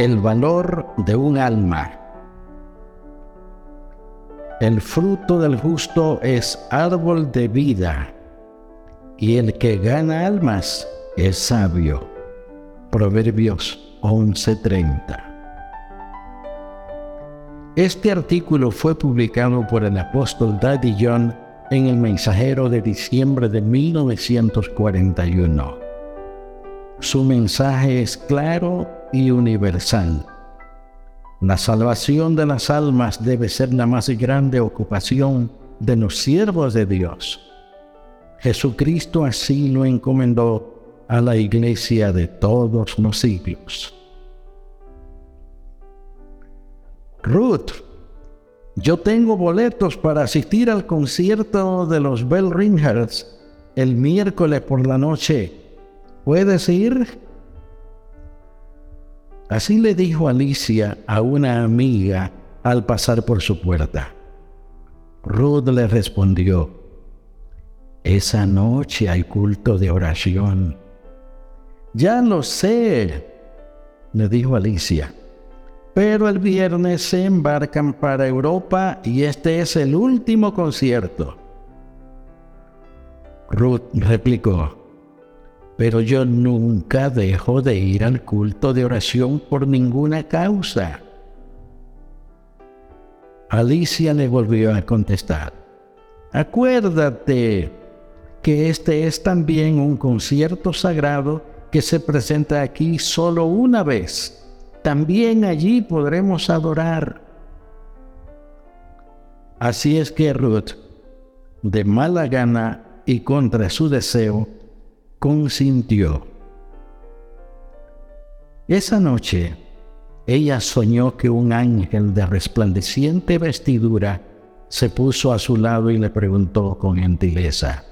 El valor de un alma. El fruto del justo es árbol de vida, y el que gana almas es sabio. Proverbios 11:30. Este artículo fue publicado por el apóstol Daddy John en el Mensajero de diciembre de 1941. Su mensaje es claro y universal. La salvación de las almas debe ser la más grande ocupación de los siervos de Dios. Jesucristo así lo encomendó a la iglesia de todos los siglos. Ruth, yo tengo boletos para asistir al concierto de los Bell Ringers el miércoles por la noche. ¿Puedes ir? Así le dijo Alicia a una amiga al pasar por su puerta. Ruth le respondió, esa noche hay culto de oración. Ya lo sé, le dijo Alicia, pero el viernes se embarcan para Europa y este es el último concierto. Ruth replicó, pero yo nunca dejo de ir al culto de oración por ninguna causa. Alicia le volvió a contestar, acuérdate que este es también un concierto sagrado que se presenta aquí solo una vez. También allí podremos adorar. Así es que Ruth, de mala gana y contra su deseo, consintió. Esa noche, ella soñó que un ángel de resplandeciente vestidura se puso a su lado y le preguntó con gentileza,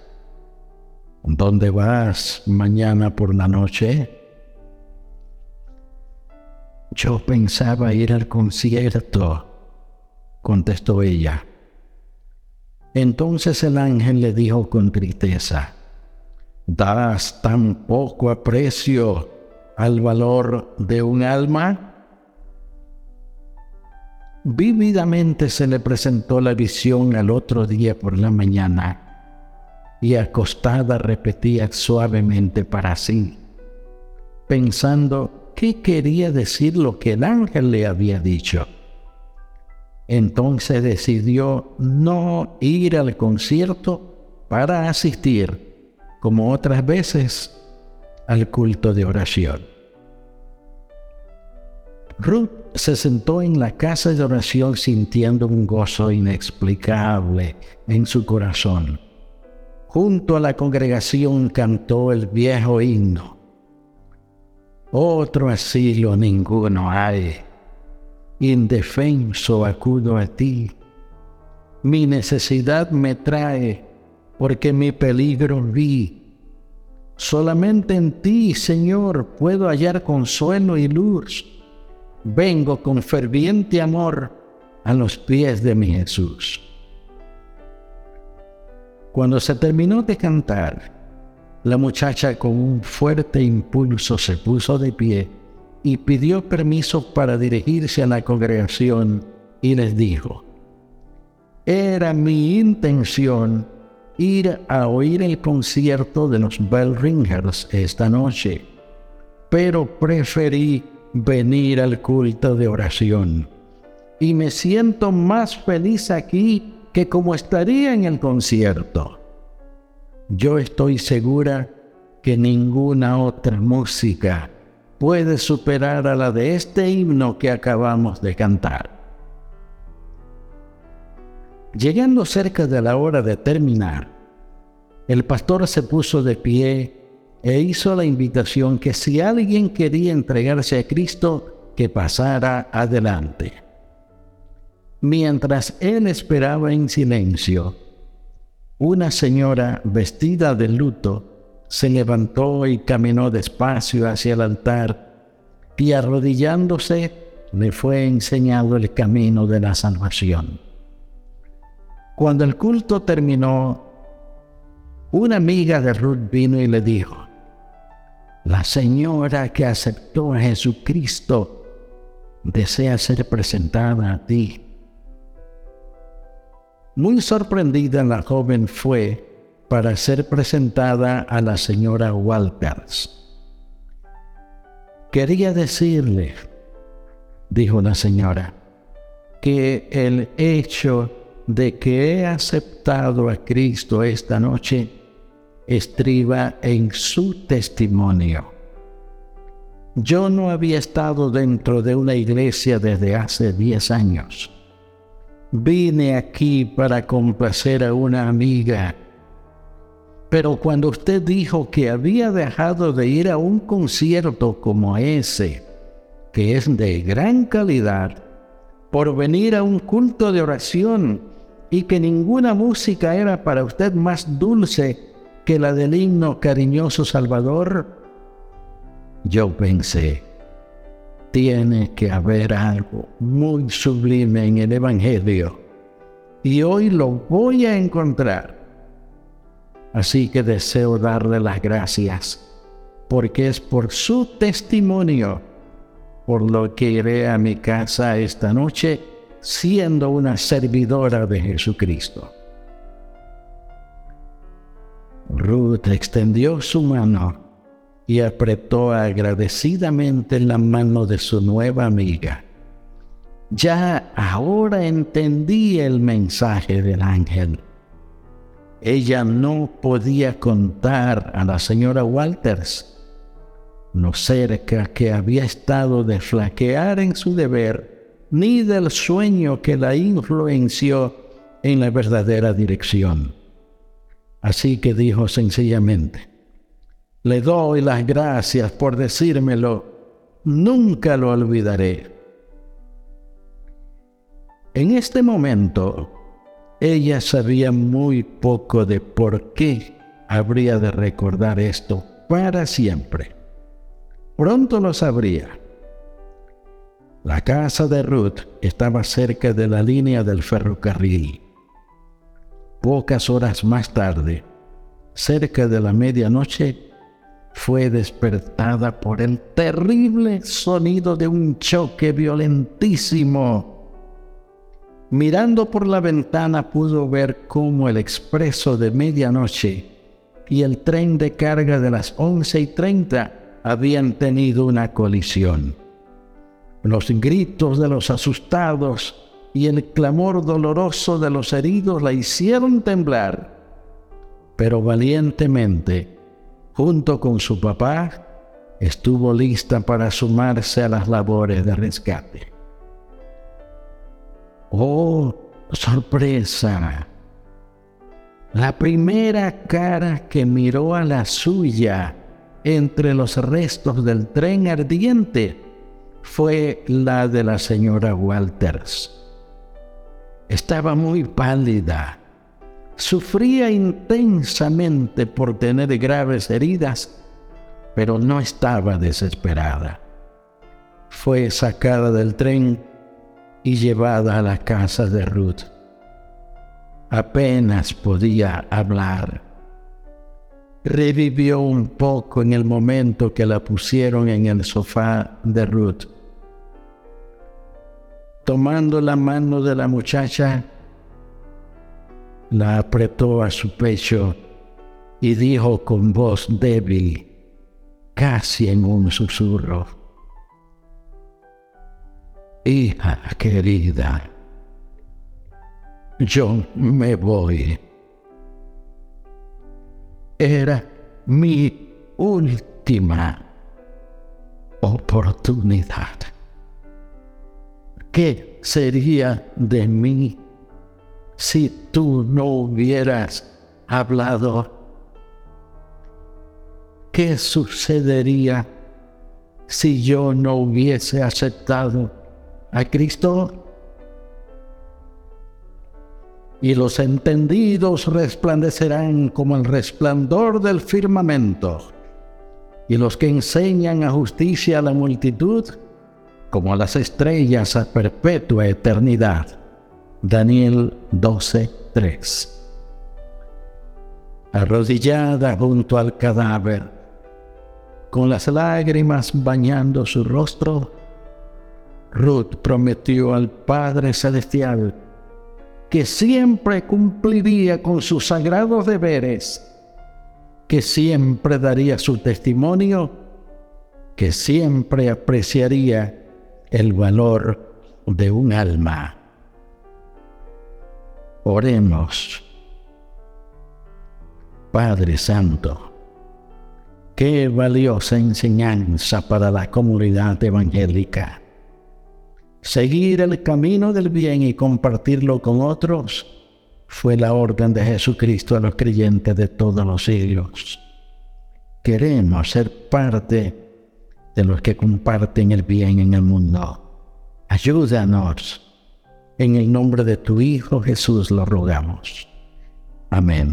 ¿Dónde vas mañana por la noche? Yo pensaba ir al concierto, contestó ella. Entonces el ángel le dijo con tristeza, ¿Das tan poco aprecio al valor de un alma? Vívidamente se le presentó la visión al otro día por la mañana y acostada repetía suavemente para sí, pensando qué quería decir lo que el ángel le había dicho. Entonces decidió no ir al concierto para asistir como otras veces, al culto de oración. Ruth se sentó en la casa de oración sintiendo un gozo inexplicable en su corazón. Junto a la congregación cantó el viejo himno. Otro asilo ninguno hay. Indefenso acudo a ti. Mi necesidad me trae porque mi peligro vi. Solamente en ti, Señor, puedo hallar consuelo y luz. Vengo con ferviente amor a los pies de mi Jesús. Cuando se terminó de cantar, la muchacha con un fuerte impulso se puso de pie y pidió permiso para dirigirse a la congregación y les dijo, era mi intención ir a oír el concierto de los Bell Ringers esta noche, pero preferí venir al culto de oración. Y me siento más feliz aquí que como estaría en el concierto. Yo estoy segura que ninguna otra música puede superar a la de este himno que acabamos de cantar. Llegando cerca de la hora de terminar, el pastor se puso de pie e hizo la invitación que si alguien quería entregarse a Cristo, que pasara adelante. Mientras él esperaba en silencio, una señora vestida de luto se levantó y caminó despacio hacia el altar y arrodillándose le fue enseñado el camino de la salvación. Cuando el culto terminó, una amiga de Ruth vino y le dijo, la señora que aceptó a Jesucristo desea ser presentada a ti. Muy sorprendida la joven fue para ser presentada a la señora Walters. Quería decirle, dijo la señora, que el hecho de que he aceptado a Cristo esta noche estriba en su testimonio. Yo no había estado dentro de una iglesia desde hace diez años. Vine aquí para complacer a una amiga. Pero cuando usted dijo que había dejado de ir a un concierto como ese, que es de gran calidad, por venir a un culto de oración y que ninguna música era para usted más dulce que la del himno cariñoso Salvador, yo pensé, tiene que haber algo muy sublime en el Evangelio y hoy lo voy a encontrar. Así que deseo darle las gracias porque es por su testimonio por lo que iré a mi casa esta noche siendo una servidora de Jesucristo. Ruth extendió su mano y apretó agradecidamente la mano de su nueva amiga. Ya ahora entendí el mensaje del ángel. Ella no podía contar a la señora Walters no cerca que había estado de flaquear en su deber, ni del sueño que la influenció en la verdadera dirección. Así que dijo sencillamente, le doy las gracias por decírmelo, nunca lo olvidaré. En este momento, ella sabía muy poco de por qué habría de recordar esto para siempre. Pronto lo sabría. La casa de Ruth estaba cerca de la línea del ferrocarril. Pocas horas más tarde, cerca de la medianoche, fue despertada por el terrible sonido de un choque violentísimo. Mirando por la ventana pudo ver cómo el expreso de medianoche y el tren de carga de las once y treinta habían tenido una colisión. Los gritos de los asustados y el clamor doloroso de los heridos la hicieron temblar, pero valientemente, junto con su papá, estuvo lista para sumarse a las labores de rescate. ¡Oh, sorpresa! La primera cara que miró a la suya entre los restos del tren ardiente fue la de la señora Walters. Estaba muy pálida, sufría intensamente por tener graves heridas, pero no estaba desesperada. Fue sacada del tren y llevada a la casa de Ruth. Apenas podía hablar revivió un poco en el momento que la pusieron en el sofá de Ruth. Tomando la mano de la muchacha, la apretó a su pecho y dijo con voz débil, casi en un susurro, Hija querida, yo me voy era mi última oportunidad. ¿Qué sería de mí si tú no hubieras hablado? ¿qué sucedería si yo no hubiese aceptado a Cristo? Y los entendidos resplandecerán como el resplandor del firmamento, y los que enseñan a justicia a la multitud, como las estrellas a perpetua eternidad. Daniel 12:3. Arrodillada junto al cadáver, con las lágrimas bañando su rostro, Ruth prometió al Padre Celestial que siempre cumpliría con sus sagrados deberes, que siempre daría su testimonio, que siempre apreciaría el valor de un alma. Oremos. Padre Santo, qué valiosa enseñanza para la comunidad evangélica. Seguir el camino del bien y compartirlo con otros fue la orden de Jesucristo a los creyentes de todos los siglos. Queremos ser parte de los que comparten el bien en el mundo. Ayúdanos. En el nombre de tu Hijo Jesús lo rogamos. Amén.